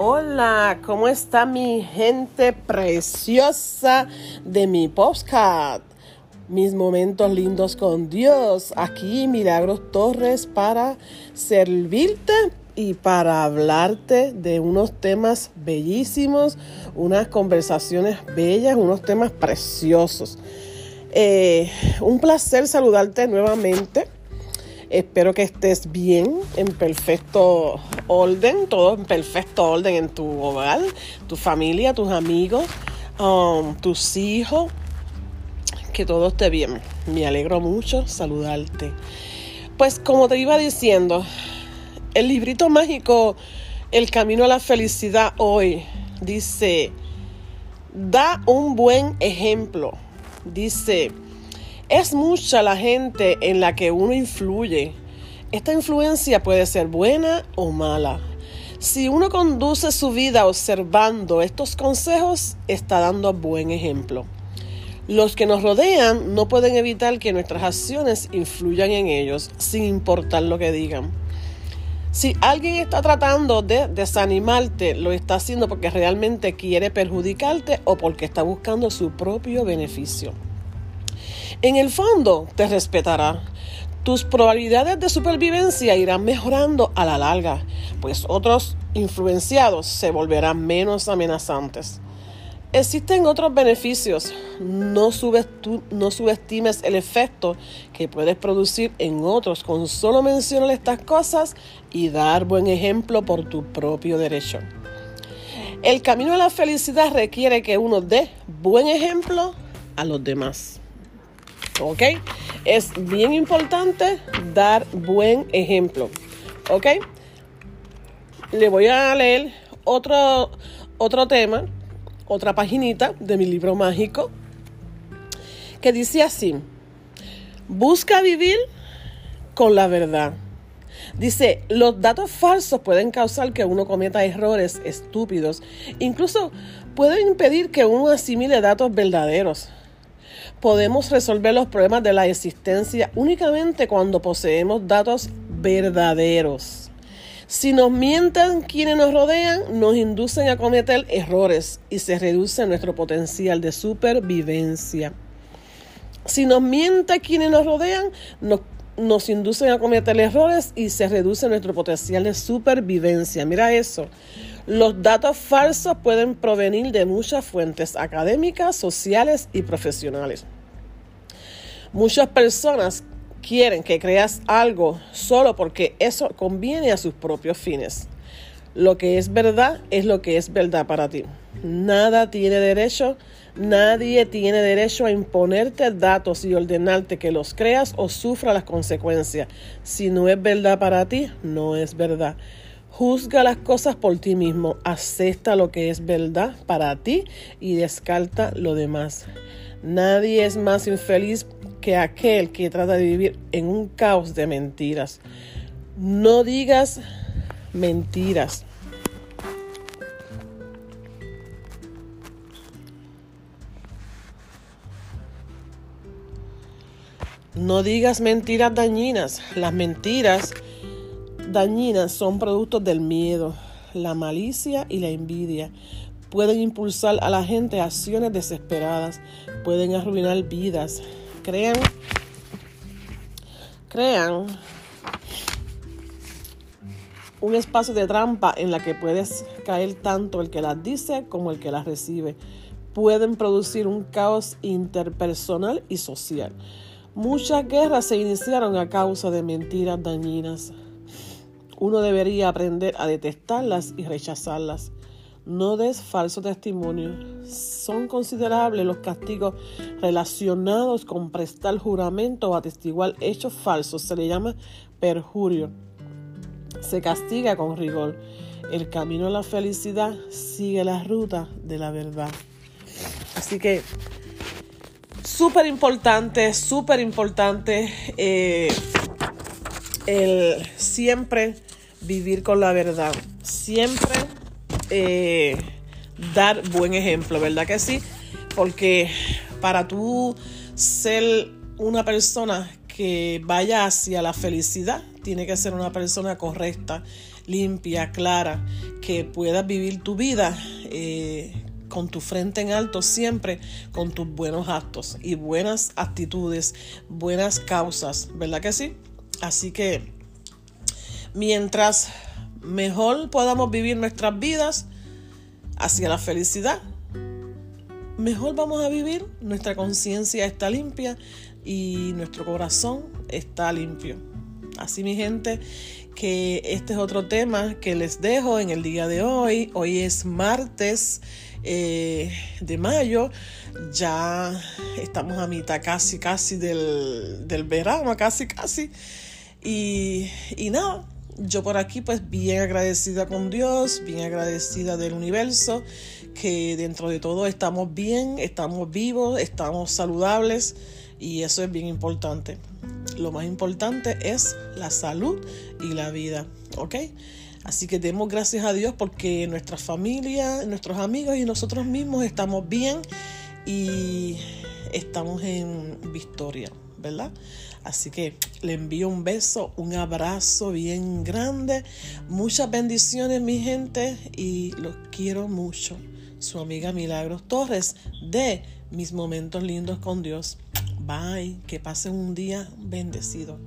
Hola, ¿cómo está mi gente preciosa de mi postcard? Mis momentos lindos con Dios. Aquí Milagros Torres para servirte y para hablarte de unos temas bellísimos, unas conversaciones bellas, unos temas preciosos. Eh, un placer saludarte nuevamente. Espero que estés bien, en perfecto orden, todo en perfecto orden en tu hogar, tu familia, tus amigos, um, tus hijos, que todo esté bien. Me alegro mucho saludarte. Pues como te iba diciendo, el librito mágico El Camino a la Felicidad hoy dice, da un buen ejemplo. Dice, es mucha la gente en la que uno influye. Esta influencia puede ser buena o mala. Si uno conduce su vida observando estos consejos, está dando buen ejemplo. Los que nos rodean no pueden evitar que nuestras acciones influyan en ellos, sin importar lo que digan. Si alguien está tratando de desanimarte, lo está haciendo porque realmente quiere perjudicarte o porque está buscando su propio beneficio. En el fondo te respetará. Tus probabilidades de supervivencia irán mejorando a la larga, pues otros influenciados se volverán menos amenazantes. Existen otros beneficios. No, subestimes el efecto que puedes producir en otros con solo mencionar estas cosas y dar buen ejemplo por tu propio derecho. El camino a la felicidad requiere que uno dé buen ejemplo a los demás. ¿Ok? Es bien importante dar buen ejemplo, ¿ok? Le voy a leer otro, otro tema, otra paginita de mi libro mágico, que dice así, busca vivir con la verdad. Dice, los datos falsos pueden causar que uno cometa errores estúpidos, incluso pueden impedir que uno asimile datos verdaderos podemos resolver los problemas de la existencia únicamente cuando poseemos datos verdaderos. Si nos mienten quienes nos rodean, nos inducen a cometer errores y se reduce nuestro potencial de supervivencia. Si nos mienten quienes nos rodean, nos, nos inducen a cometer errores y se reduce nuestro potencial de supervivencia. Mira eso. Los datos falsos pueden provenir de muchas fuentes académicas, sociales y profesionales. Muchas personas quieren que creas algo solo porque eso conviene a sus propios fines. Lo que es verdad es lo que es verdad para ti. Nada tiene derecho, nadie tiene derecho a imponerte datos y ordenarte que los creas o sufra las consecuencias. Si no es verdad para ti, no es verdad. Juzga las cosas por ti mismo, acepta lo que es verdad para ti y descarta lo demás. Nadie es más infeliz que aquel que trata de vivir en un caos de mentiras. No digas mentiras. No digas mentiras dañinas. Las mentiras dañinas son productos del miedo, la malicia y la envidia. Pueden impulsar a la gente a acciones desesperadas, pueden arruinar vidas. Crean, crean un espacio de trampa en la que puedes caer tanto el que las dice como el que las recibe. Pueden producir un caos interpersonal y social. Muchas guerras se iniciaron a causa de mentiras dañinas. Uno debería aprender a detestarlas y rechazarlas. No des falso testimonio. Son considerables los castigos relacionados con prestar juramento o atestiguar hechos falsos. Se le llama perjurio. Se castiga con rigor. El camino a la felicidad sigue la ruta de la verdad. Así que súper importante, súper importante eh, el siempre vivir con la verdad. Siempre eh, dar buen ejemplo, ¿verdad que sí? Porque para tú ser una persona que vaya hacia la felicidad, tiene que ser una persona correcta limpia, clara, que puedas vivir tu vida eh, con tu frente en alto siempre, con tus buenos actos y buenas actitudes, buenas causas, ¿verdad que sí? Así que mientras mejor podamos vivir nuestras vidas hacia la felicidad, mejor vamos a vivir, nuestra conciencia está limpia y nuestro corazón está limpio. Así mi gente, que este es otro tema que les dejo en el día de hoy. Hoy es martes eh, de mayo, ya estamos a mitad casi, casi del, del verano, casi, casi. Y, y nada, yo por aquí pues bien agradecida con Dios, bien agradecida del universo, que dentro de todo estamos bien, estamos vivos, estamos saludables y eso es bien importante. Lo más importante es la salud y la vida, ¿ok? Así que demos gracias a Dios porque nuestra familia, nuestros amigos y nosotros mismos estamos bien y estamos en victoria, ¿verdad? Así que le envío un beso, un abrazo bien grande, muchas bendiciones mi gente y los quiero mucho. Su amiga Milagros Torres de Mis Momentos Lindos con Dios. Bye, que pasen un día bendecido.